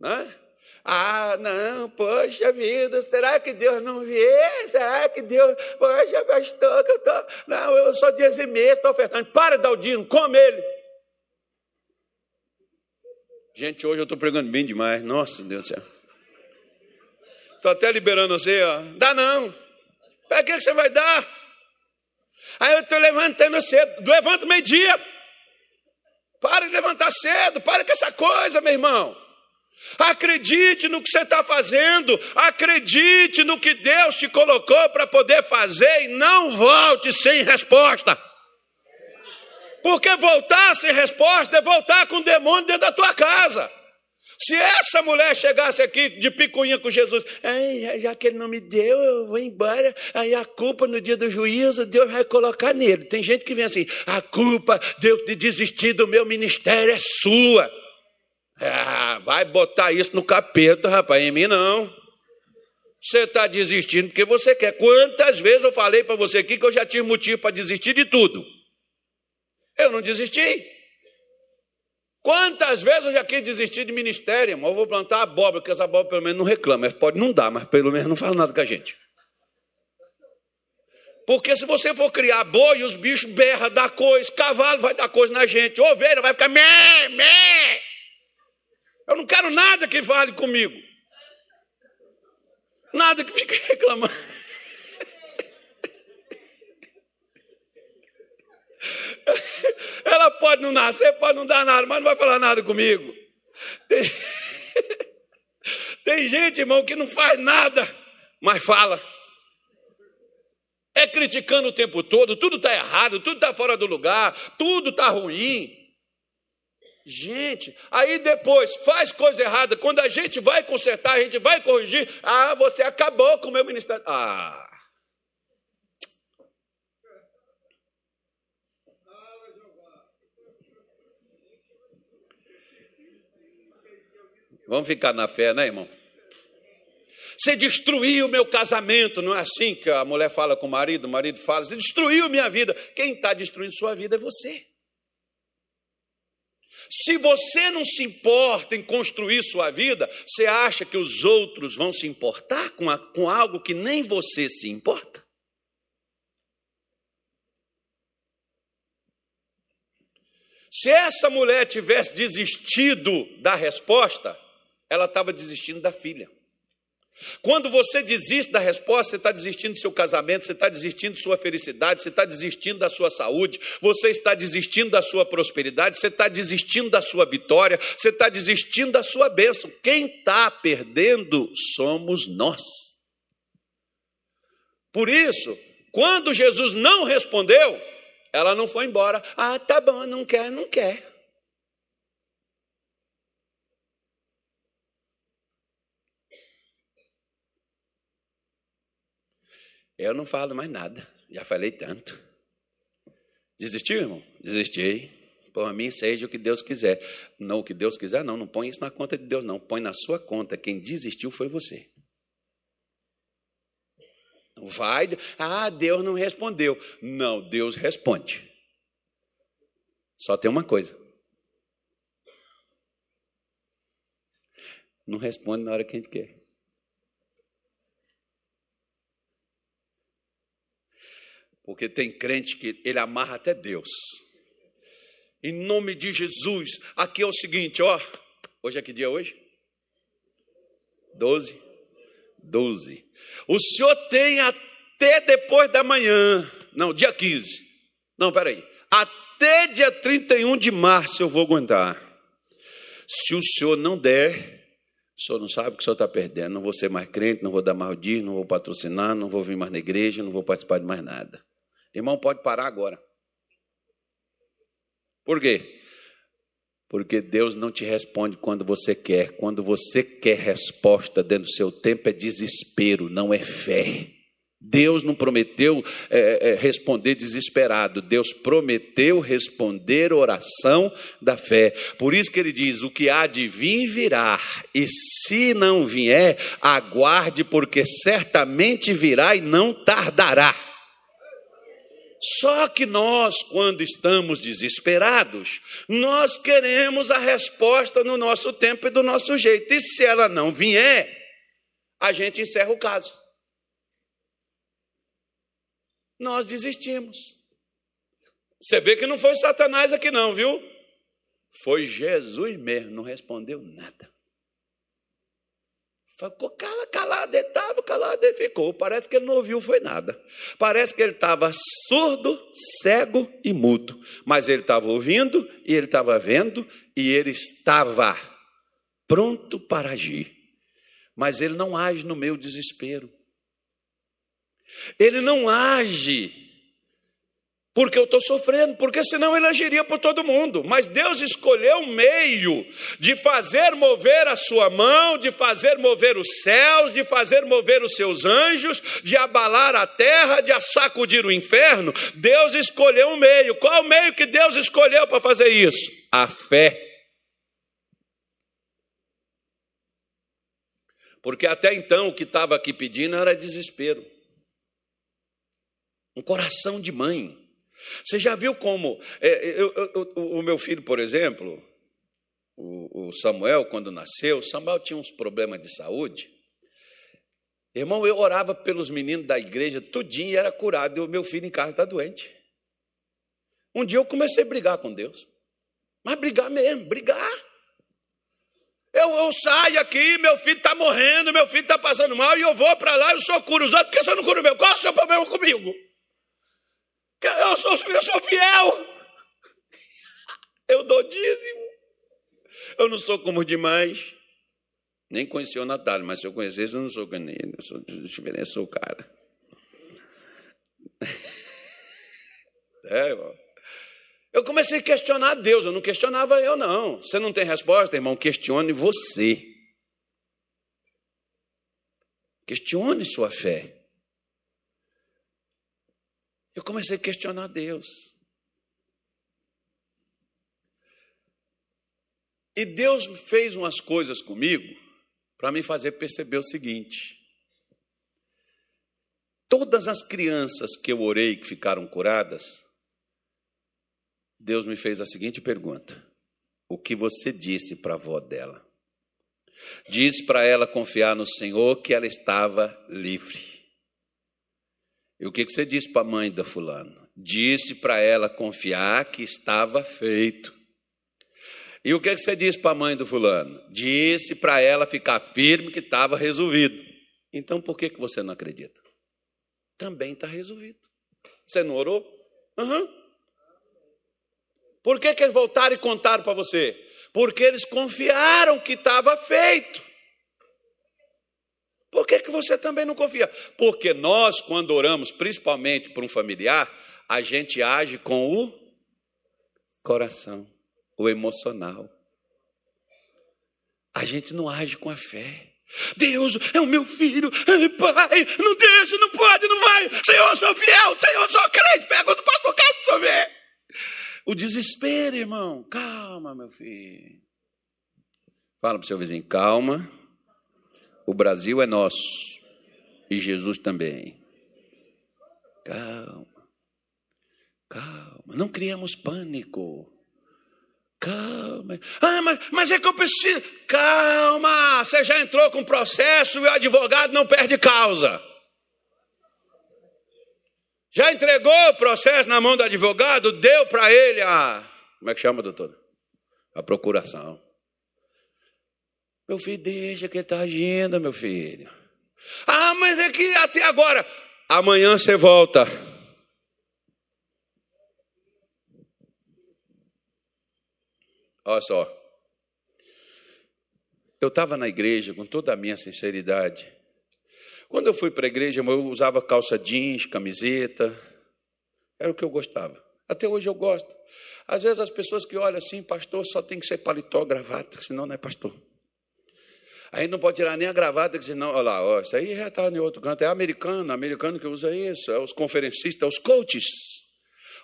Né? Ah, não, poxa vida, será que Deus não vê? Será que Deus, poxa, pastor, que eu tô, não, eu sou dizimista, estou ofertando. Para de dar o come ele. Gente, hoje eu estou pregando bem demais, nossa Deus do céu. Estou até liberando você, ó. Dá não. Para que você vai dar? Aí eu estou levantando cedo. Levanta meio-dia. Para de levantar cedo. Para com essa coisa, meu irmão. Acredite no que você está fazendo. Acredite no que Deus te colocou para poder fazer e não volte sem resposta. Porque voltar sem resposta é voltar com o demônio dentro da tua casa. Se essa mulher chegasse aqui de picuinha com Jesus, já que ele não me deu, eu vou embora, aí a culpa no dia do juízo, Deus vai colocar nele. Tem gente que vem assim, a culpa de eu desistir do meu ministério é sua. Ah, vai botar isso no capeta, rapaz, em mim não. Você está desistindo porque você quer. Quantas vezes eu falei para você aqui que eu já tive motivo para desistir de tudo? Eu não desisti. Quantas vezes eu já quis desistir de ministério, irmão? Eu vou plantar abóbora, porque essa abóbora pelo menos não reclama. Pode não dar, mas pelo menos não fala nada com a gente. Porque se você for criar boi, os bichos berram, dá coisa, cavalo vai dar coisa na gente, ovelha vai ficar mé, mé. Eu não quero nada que fale comigo. Nada que fique reclamando. Ela pode não nascer, pode não dar nada, mas não vai falar nada comigo. Tem, Tem gente, irmão, que não faz nada, mas fala. É criticando o tempo todo, tudo está errado, tudo está fora do lugar, tudo está ruim. Gente, aí depois faz coisa errada, quando a gente vai consertar, a gente vai corrigir, ah, você acabou com o meu ministério. Ah, Vamos ficar na fé, né, irmão? Você destruiu o meu casamento, não é assim que a mulher fala com o marido, o marido fala, você destruiu minha vida. Quem está destruindo sua vida é você. Se você não se importa em construir sua vida, você acha que os outros vão se importar com, a, com algo que nem você se importa? Se essa mulher tivesse desistido da resposta, ela estava desistindo da filha. Quando você desiste da resposta, você está desistindo do seu casamento, você está desistindo da sua felicidade, você está desistindo da sua saúde, você está desistindo da sua prosperidade, você está desistindo da sua vitória, você está desistindo da sua bênção. Quem está perdendo somos nós. Por isso, quando Jesus não respondeu, ela não foi embora. Ah, tá bom, não quer, não quer. Eu não falo mais nada, já falei tanto. Desistiu, irmão? Desisti. Por mim, seja o que Deus quiser. Não, o que Deus quiser, não. Não põe isso na conta de Deus, não. Põe na sua conta. Quem desistiu foi você. Vai. Ah, Deus não respondeu. Não, Deus responde. Só tem uma coisa. Não responde na hora que a gente quer. Porque tem crente que ele amarra até Deus. Em nome de Jesus, aqui é o seguinte, ó. Hoje é que dia hoje? Doze. Doze. O senhor tem até depois da manhã. Não, dia 15. Não, peraí. Até dia 31 de março eu vou aguentar. Se o senhor não der, o senhor não sabe o que o senhor está perdendo. Não vou ser mais crente, não vou dar mais o dia, não vou patrocinar, não vou vir mais na igreja, não vou participar de mais nada. Irmão, pode parar agora. Por quê? Porque Deus não te responde quando você quer. Quando você quer resposta dentro do seu tempo, é desespero, não é fé. Deus não prometeu é, é, responder desesperado, Deus prometeu responder oração da fé. Por isso que ele diz: o que há de vir virá, e se não vier, aguarde, porque certamente virá e não tardará. Só que nós, quando estamos desesperados, nós queremos a resposta no nosso tempo e do nosso jeito. E se ela não vier, a gente encerra o caso. Nós desistimos. Você vê que não foi Satanás aqui, não, viu? Foi Jesus mesmo, não respondeu nada. Ficou calado, ele estava calado, ele ficou. Parece que ele não ouviu, foi nada. Parece que ele estava surdo, cego e mudo. Mas ele estava ouvindo, e ele estava vendo, e ele estava pronto para agir. Mas ele não age no meu desespero. Ele não age porque eu estou sofrendo, porque senão ele agiria por todo mundo. Mas Deus escolheu um meio de fazer mover a sua mão, de fazer mover os céus, de fazer mover os seus anjos, de abalar a terra, de sacudir o inferno. Deus escolheu um meio. Qual o meio que Deus escolheu para fazer isso? A fé. Porque até então o que estava aqui pedindo era desespero. Um coração de mãe você já viu como. É, eu, eu, o meu filho, por exemplo, o, o Samuel, quando nasceu, Samuel tinha uns problemas de saúde. Irmão, eu orava pelos meninos da igreja, tudinho e era curado. E o meu filho em casa está doente. Um dia eu comecei a brigar com Deus. Mas brigar mesmo, brigar. Eu, eu saio aqui, meu filho está morrendo, meu filho está passando mal, e eu vou para lá, eu sou curo os outros, porque você não cura o meu? Qual é o seu problema comigo? Eu sou, eu sou fiel. Eu dou dízimo. Eu não sou como os demais. Nem conheci o Natal, mas se eu conhecesse, eu não sou nem ele. Eu sou, eu sou o cara. É, irmão. Eu comecei a questionar Deus, eu não questionava eu, não. Você não tem resposta, irmão? Questione você. Questione sua fé. Eu comecei a questionar Deus. E Deus fez umas coisas comigo para me fazer perceber o seguinte: todas as crianças que eu orei que ficaram curadas, Deus me fez a seguinte pergunta: O que você disse para a avó dela? Diz para ela confiar no Senhor que ela estava livre. E o que você disse para a mãe da fulano? Disse para ela confiar que estava feito. E o que você disse para a mãe do fulano? Disse para ela ficar firme que estava resolvido. Então por que, que você não acredita? Também está resolvido. Você não orou? Uhum. Por que, que eles voltaram e contaram para você? Porque eles confiaram que estava feito. Por que, que você também não confia? Porque nós, quando oramos, principalmente por um familiar, a gente age com o coração, o emocional. A gente não age com a fé. Deus é o meu filho, pai, não deixa, não pode, não vai. Senhor, sou fiel, Senhor, sou crente. Pergunta para pastor Cássio ver. O desespero, irmão. Calma, meu filho. Fala para o seu vizinho, calma. O Brasil é nosso. E Jesus também. Calma. Calma. Não criamos pânico. Calma. Ah, mas, mas é que eu preciso. Calma. Você já entrou com processo e o advogado não perde causa. Já entregou o processo na mão do advogado, deu para ele a. Como é que chama, doutor? A procuração. Meu filho, deixa que está agindo, meu filho. Ah, mas é que até agora. Amanhã você volta. Olha só. Eu estava na igreja com toda a minha sinceridade. Quando eu fui para a igreja, eu usava calça jeans, camiseta. Era o que eu gostava. Até hoje eu gosto. Às vezes as pessoas que olham assim, pastor, só tem que ser paletó, gravata, senão não é pastor. Aí não pode tirar nem a gravata, que senão, olha lá, ó, isso aí já está em outro canto. É americano, americano que usa isso, é os conferencistas, é os coaches.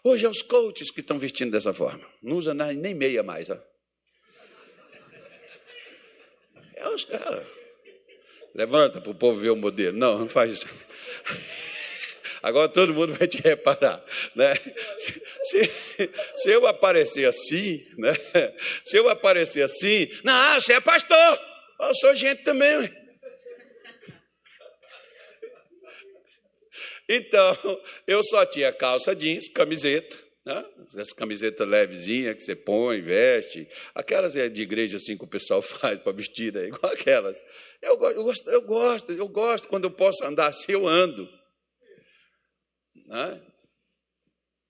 Hoje é os coaches que estão vestindo dessa forma. Não usa nem meia mais. Ó. É os caras. Levanta para o povo ver o modelo. Não, não faz isso. Agora todo mundo vai te reparar, né? Se, se, se, eu aparecer assim, né? Se eu aparecer assim, não, você é pastor. Eu sou gente também. Então, eu só tinha calça jeans, camiseta, né? essa camiseta levezinha que você põe, veste, aquelas é de igreja assim que o pessoal faz para vestir, né? igual aquelas. Eu, eu, gosto, eu gosto, eu gosto quando eu posso andar assim, eu ando. Né?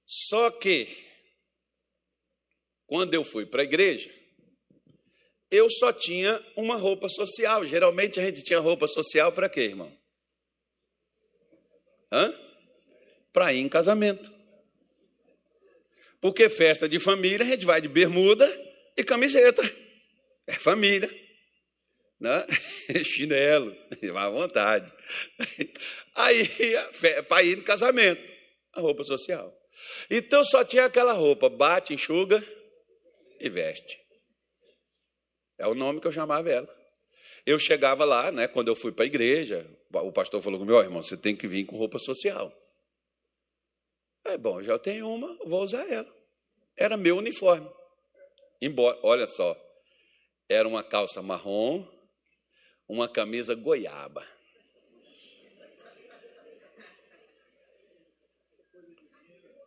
Só que, quando eu fui para a igreja, eu só tinha uma roupa social. Geralmente a gente tinha roupa social para quê, irmão? Hã? Para ir em casamento. Porque festa de família a gente vai de bermuda e camiseta. É família. Né? Chinelo, vai à vontade. Aí, para ir no casamento, a roupa social. Então só tinha aquela roupa: bate, enxuga e veste. É o nome que eu chamava ela. Eu chegava lá, né, quando eu fui para a igreja, o pastor falou comigo, oh, irmão, você tem que vir com roupa social. É bom, já tenho uma, vou usar ela. Era meu uniforme. Embora, olha só, era uma calça marrom, uma camisa goiaba.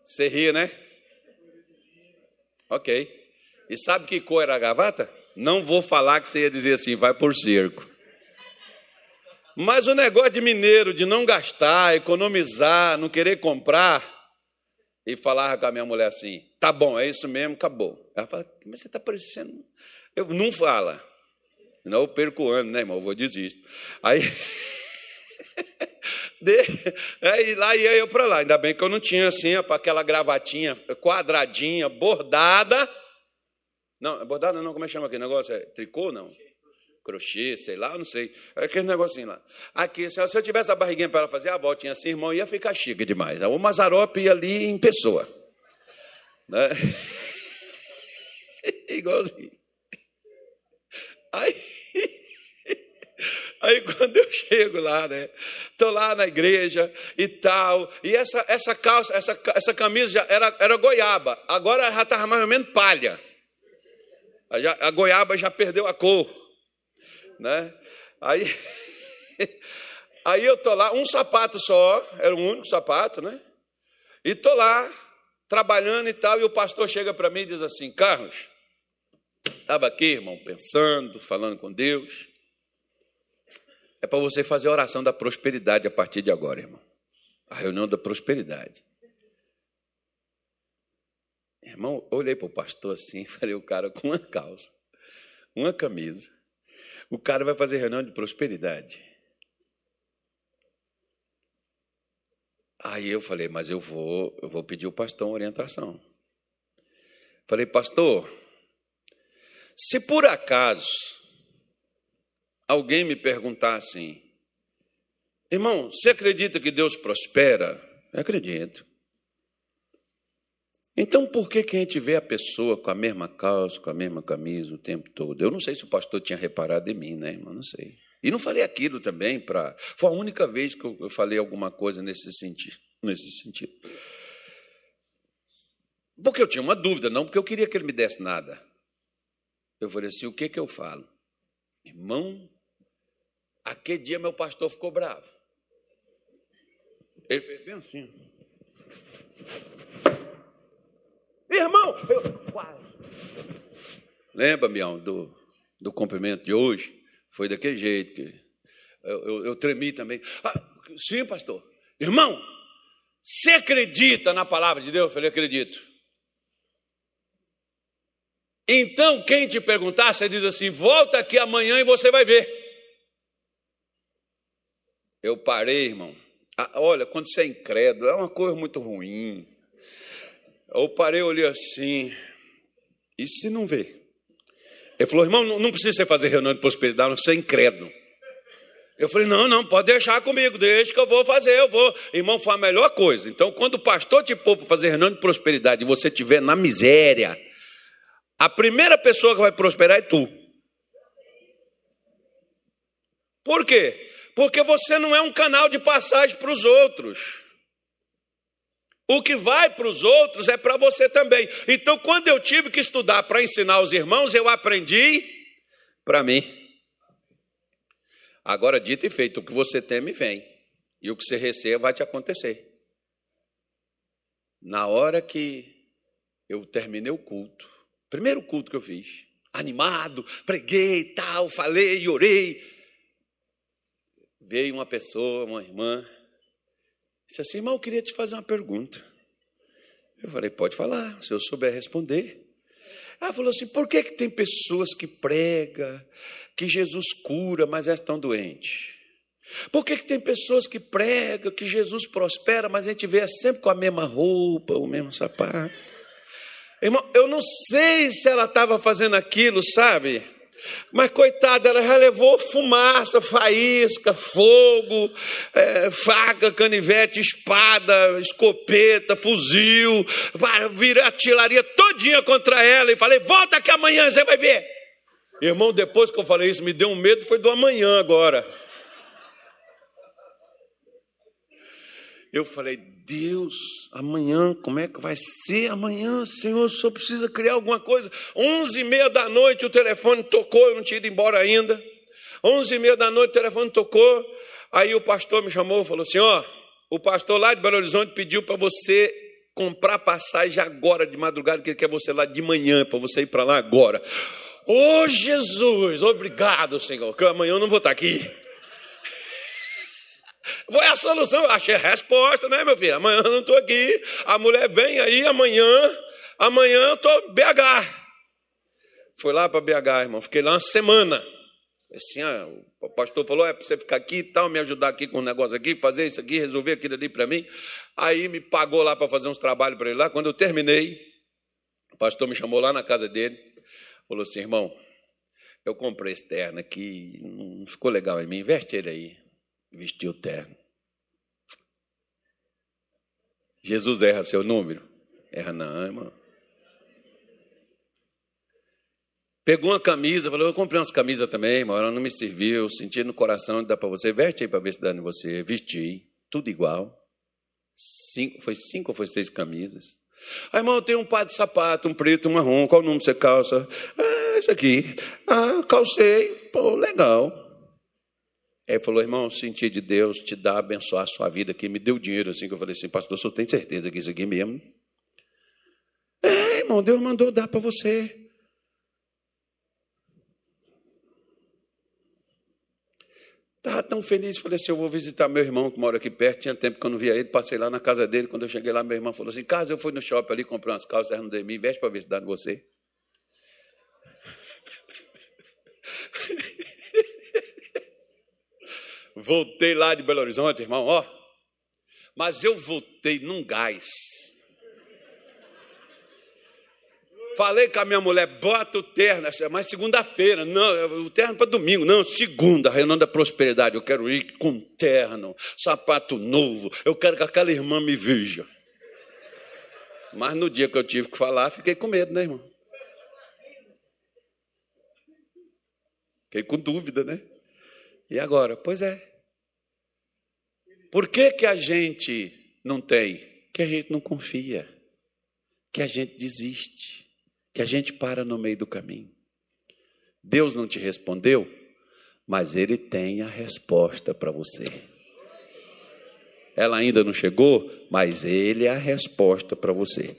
Você ria, né? Ok. E sabe que cor era a gravata? Não vou falar que você ia dizer assim, vai por cerco. Mas o negócio de mineiro, de não gastar, economizar, não querer comprar, e falava com a minha mulher assim: tá bom, é isso mesmo, acabou. Ela fala, mas você está parecendo. Eu, não fala. Não, eu perco o ano, né, irmão? Eu vou desisto. Aí. De, aí lá ia eu para lá. Ainda bem que eu não tinha assim, aquela gravatinha quadradinha, bordada não, bordado não, como é que chama aquele negócio? É tricô, não? Crochê, sei lá, não sei. É aquele negocinho lá. Aqui, se eu tivesse a barriguinha para ela fazer a voltinha assim, irmão, ia ficar chique demais. O Mazarope ia ali em pessoa. Né? Igualzinho. Aí, aí quando eu chego lá, né? Tô lá na igreja e tal. E essa, essa calça, essa, essa camisa já era, era goiaba. Agora já estava mais ou menos palha a goiaba já perdeu a cor, né? Aí, aí eu tô lá, um sapato só, era o único sapato, né? E tô lá trabalhando e tal, e o pastor chega para mim e diz assim: Carlos, estava aqui, irmão, pensando, falando com Deus. É para você fazer a oração da prosperidade a partir de agora, irmão. A reunião da prosperidade. Irmão, olhei para o pastor assim, falei, o cara com uma calça, uma camisa, o cara vai fazer reunião de prosperidade. Aí eu falei, mas eu vou, eu vou pedir o pastor uma orientação. Falei, pastor, se por acaso alguém me perguntar assim, irmão, você acredita que Deus prospera? Eu acredito. Então, por que, que a gente vê a pessoa com a mesma calça, com a mesma camisa o tempo todo? Eu não sei se o pastor tinha reparado em mim, né, irmão? Não sei. E não falei aquilo também para. Foi a única vez que eu falei alguma coisa nesse sentido. Nesse sentido. Porque eu tinha uma dúvida, não porque eu queria que ele me desse nada. Eu falei assim: o que, que eu falo? Irmão, aquele dia meu pastor ficou bravo. Ele fez bem assim. Irmão, eu quase. Lembra, Mião, do, do cumprimento de hoje? Foi daquele jeito que eu, eu, eu tremi também. Ah, sim, pastor. Irmão, você acredita na palavra de Deus? Eu falei, acredito. Então, quem te perguntar, você diz assim: volta aqui amanhã e você vai ver. Eu parei, irmão. Ah, olha, quando você é incrédulo, é uma coisa muito ruim. Eu parei, olhei assim. E se não ver? Ele falou, irmão, não precisa você fazer reunião de prosperidade, você é incrédulo. Eu falei, não, não, pode deixar comigo, deixa que eu vou fazer, eu vou. Irmão, foi a melhor coisa. Então, quando o pastor te pôr para fazer reunião de prosperidade e você estiver na miséria, a primeira pessoa que vai prosperar é tu. Por quê? Porque você não é um canal de passagem para os outros. O que vai para os outros é para você também. Então, quando eu tive que estudar para ensinar os irmãos, eu aprendi para mim. Agora, dito e feito, o que você teme vem, e o que você receia vai te acontecer. Na hora que eu terminei o culto, Primeiro culto que eu fiz. Animado, preguei, tal, falei, orei. Veio uma pessoa, uma irmã, disse assim: irmão, eu queria te fazer uma pergunta. Eu falei: pode falar, se eu souber responder. Ela falou assim: por que, que tem pessoas que pregam, que Jesus cura, mas elas estão doentes? Por que, que tem pessoas que pregam, que Jesus prospera, mas a gente vê sempre com a mesma roupa, o mesmo sapato? Irmão, eu não sei se ela estava fazendo aquilo, sabe? Mas coitada, ela já levou fumaça, faísca, fogo, é, faca, canivete, espada, escopeta, fuzil, virei a artilharia todinha contra ela e falei: volta que amanhã você vai ver. Irmão, depois que eu falei isso, me deu um medo, foi do amanhã agora. Eu falei, Deus, amanhã, como é que vai ser amanhã, Senhor? Só precisa criar alguma coisa. Onze e meia da noite o telefone tocou, eu não tinha ido embora ainda. Onze e meia da noite o telefone tocou. Aí o pastor me chamou e falou assim: ó, o pastor lá de Belo Horizonte pediu para você comprar passagem agora de madrugada, que ele quer você lá de manhã, para você ir para lá agora. Ô oh, Jesus, obrigado, Senhor, que amanhã eu não vou estar aqui. Foi a solução. Achei a resposta, né, meu filho? Amanhã eu não estou aqui. A mulher vem aí amanhã. Amanhã eu estou BH. Fui lá para BH, irmão. Fiquei lá uma semana. Assim, ah, o pastor falou: é para você ficar aqui e tal, me ajudar aqui com um negócio aqui, fazer isso aqui, resolver aquilo ali para mim. Aí me pagou lá para fazer uns trabalhos para ele lá. Quando eu terminei, o pastor me chamou lá na casa dele. Falou assim: irmão, eu comprei esse terno aqui, não ficou legal em mim, investe ele aí. Vestiu terno. Jesus erra seu número? Erra não, irmão. Pegou uma camisa, falou: Eu comprei umas camisas também, mas ela não me serviu. Senti no coração, dá para você. Veste aí para ver se dá em você. Vesti, tudo igual. Cinco, foi cinco ou foi seis camisas. Aí, irmão, eu tenho um par de sapato, um preto, um marrom. Qual número você calça? Ah, esse aqui. Ah, calcei. Pô, legal. Aí ele falou, irmão, senti de Deus te dar, abençoar a sua vida aqui. Me deu dinheiro assim, que eu falei assim, pastor, você tem certeza que isso aqui mesmo? É, irmão, Deus mandou dar para você. Estava tão feliz, falei assim, eu vou visitar meu irmão que mora aqui perto, tinha tempo que eu não via ele, passei lá na casa dele, quando eu cheguei lá, meu irmão falou assim, casa, eu fui no shopping ali, comprei umas calças, não dei mim, veste para ver se você. Voltei lá de Belo Horizonte, irmão, ó. Mas eu voltei num gás. Falei com a minha mulher, bota o terno, mas segunda-feira, não, o terno para domingo, não, segunda, reunião da prosperidade, eu quero ir com terno, sapato novo, eu quero que aquela irmã me veja. Mas no dia que eu tive que falar, fiquei com medo, né, irmão? Fiquei com dúvida, né? E agora? Pois é. Por que, que a gente não tem? Que a gente não confia, que a gente desiste, que a gente para no meio do caminho. Deus não te respondeu, mas Ele tem a resposta para você. Ela ainda não chegou, mas Ele é a resposta para você.